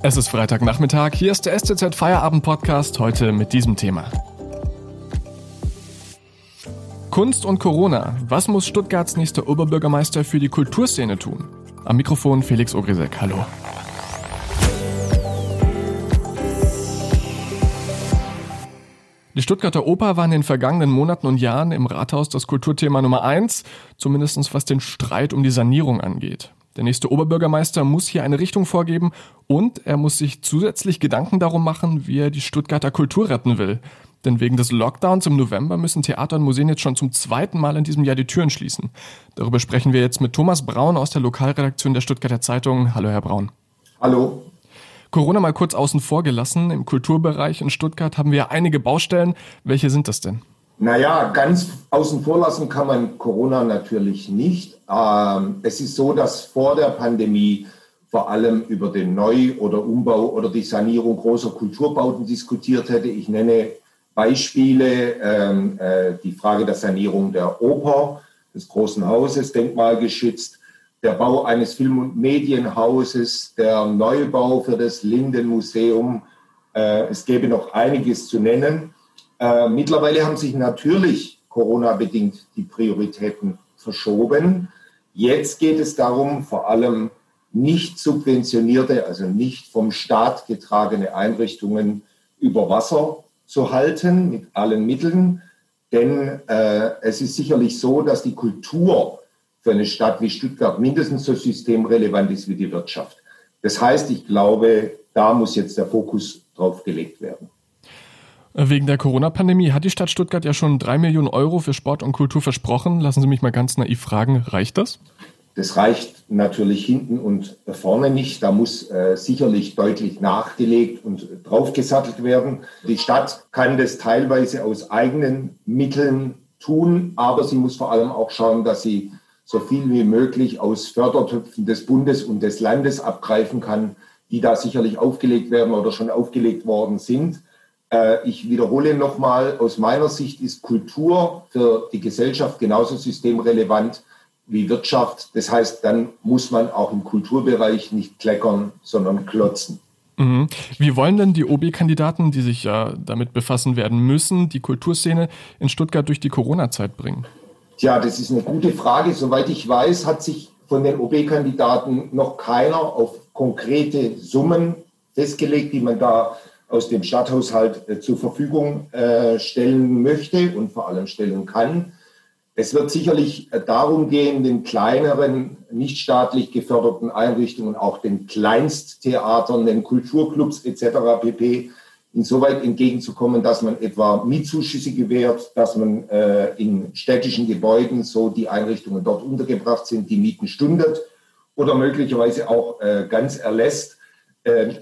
Es ist Freitagnachmittag, hier ist der STZ Feierabend Podcast, heute mit diesem Thema. Kunst und Corona. Was muss Stuttgarts nächster Oberbürgermeister für die Kulturszene tun? Am Mikrofon Felix Ogrisek. Hallo. Die Stuttgarter Oper war in den vergangenen Monaten und Jahren im Rathaus das Kulturthema Nummer eins, zumindest was den Streit um die Sanierung angeht. Der nächste Oberbürgermeister muss hier eine Richtung vorgeben und er muss sich zusätzlich Gedanken darum machen, wie er die Stuttgarter Kultur retten will. Denn wegen des Lockdowns im November müssen Theater und Museen jetzt schon zum zweiten Mal in diesem Jahr die Türen schließen. Darüber sprechen wir jetzt mit Thomas Braun aus der Lokalredaktion der Stuttgarter Zeitung. Hallo, Herr Braun. Hallo. Corona mal kurz außen vor gelassen. Im Kulturbereich in Stuttgart haben wir einige Baustellen. Welche sind das denn? Naja, ganz außen vor lassen kann man Corona natürlich nicht. Ähm, es ist so, dass vor der Pandemie vor allem über den Neu- oder Umbau oder die Sanierung großer Kulturbauten diskutiert hätte. Ich nenne Beispiele, ähm, äh, die Frage der Sanierung der Oper, des Großen Hauses, denkmalgeschützt, der Bau eines Film- und Medienhauses, der Neubau für das Lindenmuseum. Äh, es gäbe noch einiges zu nennen. Äh, mittlerweile haben sich natürlich Corona-bedingt die Prioritäten verschoben. Jetzt geht es darum, vor allem nicht subventionierte, also nicht vom Staat getragene Einrichtungen über Wasser zu halten mit allen Mitteln. Denn äh, es ist sicherlich so, dass die Kultur für eine Stadt wie Stuttgart mindestens so systemrelevant ist wie die Wirtschaft. Das heißt, ich glaube, da muss jetzt der Fokus drauf gelegt werden. Wegen der Corona-Pandemie hat die Stadt Stuttgart ja schon drei Millionen Euro für Sport und Kultur versprochen. Lassen Sie mich mal ganz naiv fragen, reicht das? Das reicht natürlich hinten und vorne nicht. Da muss äh, sicherlich deutlich nachgelegt und draufgesattelt werden. Die Stadt kann das teilweise aus eigenen Mitteln tun, aber sie muss vor allem auch schauen, dass sie so viel wie möglich aus Fördertöpfen des Bundes und des Landes abgreifen kann, die da sicherlich aufgelegt werden oder schon aufgelegt worden sind. Äh, ich wiederhole nochmal, aus meiner Sicht ist Kultur für die Gesellschaft genauso systemrelevant wie Wirtschaft. Das heißt, dann muss man auch im Kulturbereich nicht kleckern, sondern klotzen. Mhm. Wie wollen denn die OB-Kandidaten, die sich ja damit befassen werden müssen, die Kulturszene in Stuttgart durch die Corona-Zeit bringen? Tja, das ist eine gute Frage. Soweit ich weiß, hat sich von den OB-Kandidaten noch keiner auf konkrete Summen festgelegt, die man da aus dem Stadthaushalt äh, zur Verfügung äh, stellen möchte und vor allem stellen kann. Es wird sicherlich äh, darum gehen, den kleineren, nicht staatlich geförderten Einrichtungen, auch den Kleinsttheatern, den Kulturclubs etc. pp. insoweit entgegenzukommen, dass man etwa Mietzuschüsse gewährt, dass man äh, in städtischen Gebäuden so die Einrichtungen dort untergebracht sind, die Mieten stundet oder möglicherweise auch äh, ganz erlässt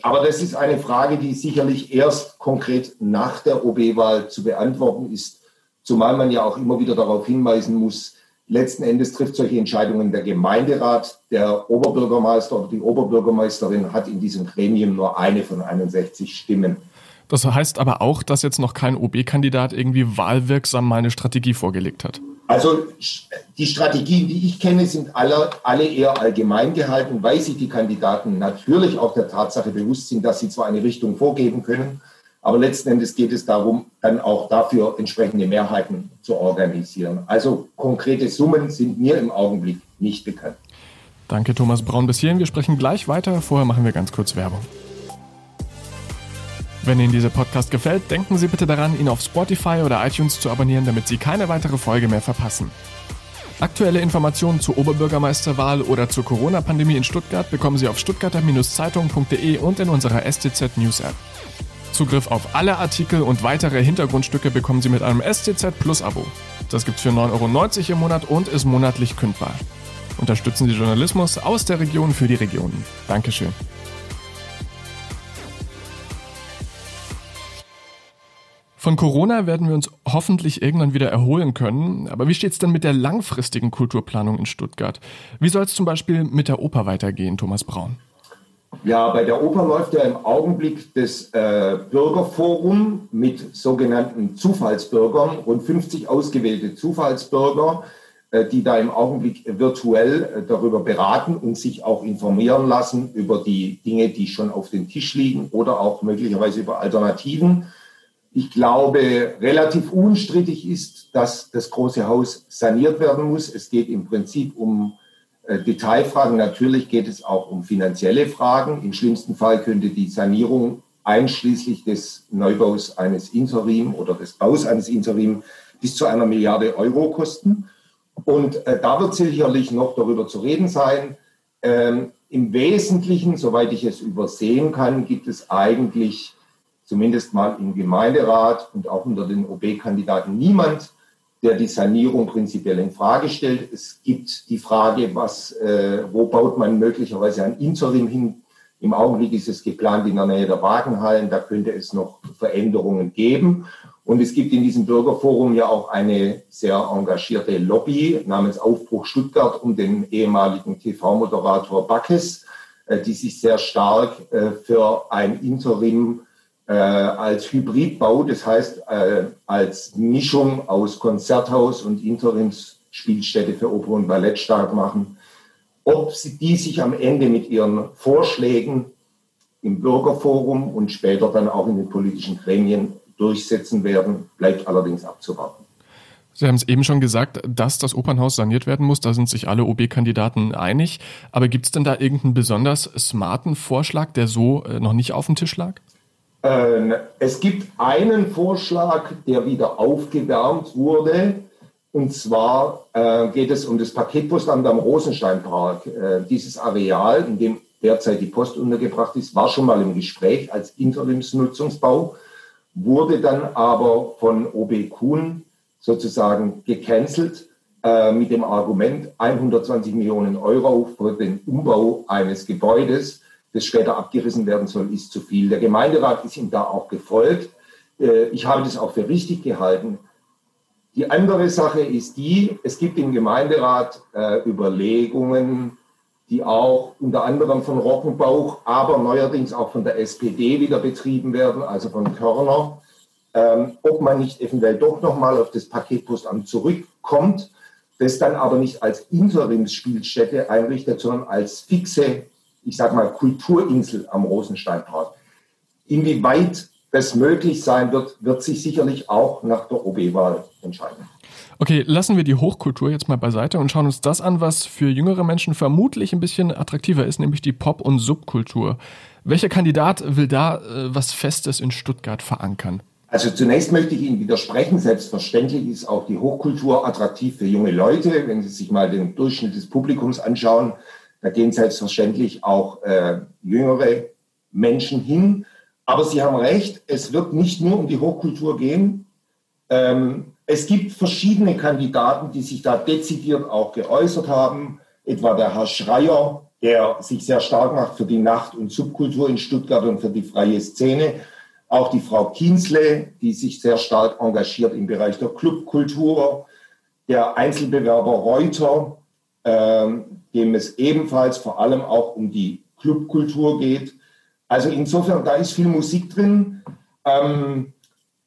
aber das ist eine Frage, die sicherlich erst konkret nach der OB-Wahl zu beantworten ist, zumal man ja auch immer wieder darauf hinweisen muss, letzten Endes trifft solche Entscheidungen der Gemeinderat. Der Oberbürgermeister oder die Oberbürgermeisterin hat in diesem Gremium nur eine von 61 Stimmen. Das heißt aber auch, dass jetzt noch kein OB-Kandidat irgendwie wahlwirksam mal eine Strategie vorgelegt hat. Also die Strategien, die ich kenne, sind alle, alle eher allgemein gehalten, weil sich die Kandidaten natürlich auch der Tatsache bewusst sind, dass sie zwar eine Richtung vorgeben können, aber letzten Endes geht es darum, dann auch dafür entsprechende Mehrheiten zu organisieren. Also konkrete Summen sind mir im Augenblick nicht bekannt. Danke, Thomas Braun. Bis hierhin. Wir sprechen gleich weiter. Vorher machen wir ganz kurz Werbung. Wenn Ihnen dieser Podcast gefällt, denken Sie bitte daran, ihn auf Spotify oder iTunes zu abonnieren, damit Sie keine weitere Folge mehr verpassen. Aktuelle Informationen zur Oberbürgermeisterwahl oder zur Corona-Pandemie in Stuttgart bekommen Sie auf stuttgarter-zeitung.de und in unserer STZ News App. Zugriff auf alle Artikel und weitere Hintergrundstücke bekommen Sie mit einem STZ Plus Abo. Das gibt's für 9,90 Euro im Monat und ist monatlich kündbar. Unterstützen Sie Journalismus aus der Region für die Regionen. Dankeschön. Von Corona werden wir uns hoffentlich irgendwann wieder erholen können. Aber wie steht es denn mit der langfristigen Kulturplanung in Stuttgart? Wie soll es zum Beispiel mit der Oper weitergehen, Thomas Braun? Ja, bei der Oper läuft ja im Augenblick das äh, Bürgerforum mit sogenannten Zufallsbürgern, rund 50 ausgewählte Zufallsbürger. äh, die da im Augenblick virtuell äh, darüber beraten und sich auch informieren lassen über die Dinge, die schon auf dem Tisch liegen oder auch möglicherweise über Alternativen. Ich glaube, relativ unstrittig ist, dass das große Haus saniert werden muss. Es geht im Prinzip um äh, Detailfragen. Natürlich geht es auch um finanzielle Fragen. Im schlimmsten Fall könnte die Sanierung einschließlich des Neubaus eines Interim oder des Baus eines Interim bis zu einer Milliarde Euro kosten. Und äh, da wird sicherlich noch darüber zu reden sein. Ähm, Im Wesentlichen, soweit ich es übersehen kann, gibt es eigentlich zumindest mal im Gemeinderat und auch unter den OB-Kandidaten niemand, der die Sanierung prinzipiell in Frage stellt. Es gibt die Frage, was, äh, wo baut man möglicherweise ein Interim hin? Im Augenblick ist es geplant in der Nähe der Wagenhallen. Da könnte es noch Veränderungen geben. Und es gibt in diesem Bürgerforum ja auch eine sehr engagierte Lobby namens Aufbruch Stuttgart um den ehemaligen TV-Moderator Backes, äh, die sich sehr stark äh, für ein Interim äh, als Hybridbau, das heißt als Mischung aus Konzerthaus und Interimsspielstätte für Oper und Ballett stark machen. Ob sie die sich am Ende mit ihren Vorschlägen im Bürgerforum und später dann auch in den politischen Gremien durchsetzen werden, bleibt allerdings abzuwarten. Sie haben es eben schon gesagt, dass das Opernhaus saniert werden muss. Da sind sich alle OB-Kandidaten einig. Aber gibt es denn da irgendeinen besonders smarten Vorschlag, der so äh, noch nicht auf dem Tisch lag? Ähm, es gibt einen Vorschlag, der wieder aufgewärmt wurde. Und zwar äh, geht es um das Paketpostamt am Rosensteinpark. Äh, dieses Areal, in dem derzeit die Post untergebracht ist, war schon mal im Gespräch als Interimsnutzungsbau wurde dann aber von OB Kuhn sozusagen gecancelt äh, mit dem Argument 120 Millionen Euro für den Umbau eines Gebäudes, das später abgerissen werden soll, ist zu viel. Der Gemeinderat ist ihm da auch gefolgt. Äh, ich habe das auch für richtig gehalten. Die andere Sache ist die, es gibt im Gemeinderat äh, Überlegungen, die auch unter anderem von Rockenbauch, aber neuerdings auch von der SPD wieder betrieben werden, also von Körner, ähm, ob man nicht eventuell doch nochmal auf das Paketpostamt zurückkommt, das dann aber nicht als Interimsspielstätte einrichtet, sondern als fixe, ich sage mal, Kulturinsel am Rosensteinpark. Inwieweit das möglich sein wird, wird sich sicherlich auch nach der OB-Wahl entscheiden. Okay, lassen wir die Hochkultur jetzt mal beiseite und schauen uns das an, was für jüngere Menschen vermutlich ein bisschen attraktiver ist, nämlich die Pop- und Subkultur. Welcher Kandidat will da äh, was Festes in Stuttgart verankern? Also zunächst möchte ich Ihnen widersprechen. Selbstverständlich ist auch die Hochkultur attraktiv für junge Leute. Wenn Sie sich mal den Durchschnitt des Publikums anschauen, da gehen selbstverständlich auch äh, jüngere Menschen hin. Aber Sie haben recht, es wird nicht nur um die Hochkultur gehen. Ähm, es gibt verschiedene Kandidaten, die sich da dezidiert auch geäußert haben, etwa der Herr Schreier, der sich sehr stark macht für die Nacht- und Subkultur in Stuttgart und für die freie Szene. Auch die Frau Kienzle, die sich sehr stark engagiert im Bereich der Clubkultur. Der Einzelbewerber Reuter, ähm, dem es ebenfalls vor allem auch um die Clubkultur geht. Also insofern, da ist viel Musik drin. Ähm,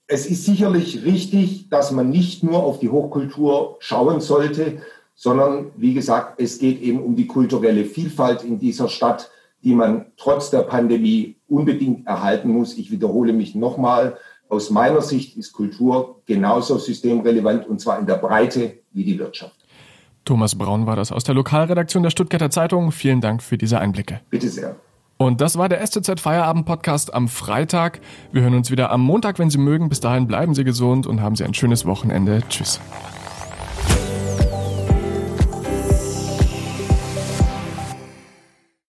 es ist sicherlich richtig, dass man nicht nur auf die Hochkultur schauen sollte, sondern wie gesagt, es geht eben um die kulturelle Vielfalt in dieser Stadt, die man trotz der Pandemie unbedingt erhalten muss. Ich wiederhole mich nochmal. Aus meiner Sicht ist Kultur genauso systemrelevant und zwar in der Breite wie die Wirtschaft. Thomas Braun war das aus der Lokalredaktion der Stuttgarter Zeitung. Vielen Dank für diese Einblicke. Bitte sehr. Und das war der STZ Feierabend Podcast am Freitag. Wir hören uns wieder am Montag, wenn Sie mögen. Bis dahin bleiben Sie gesund und haben Sie ein schönes Wochenende. Tschüss.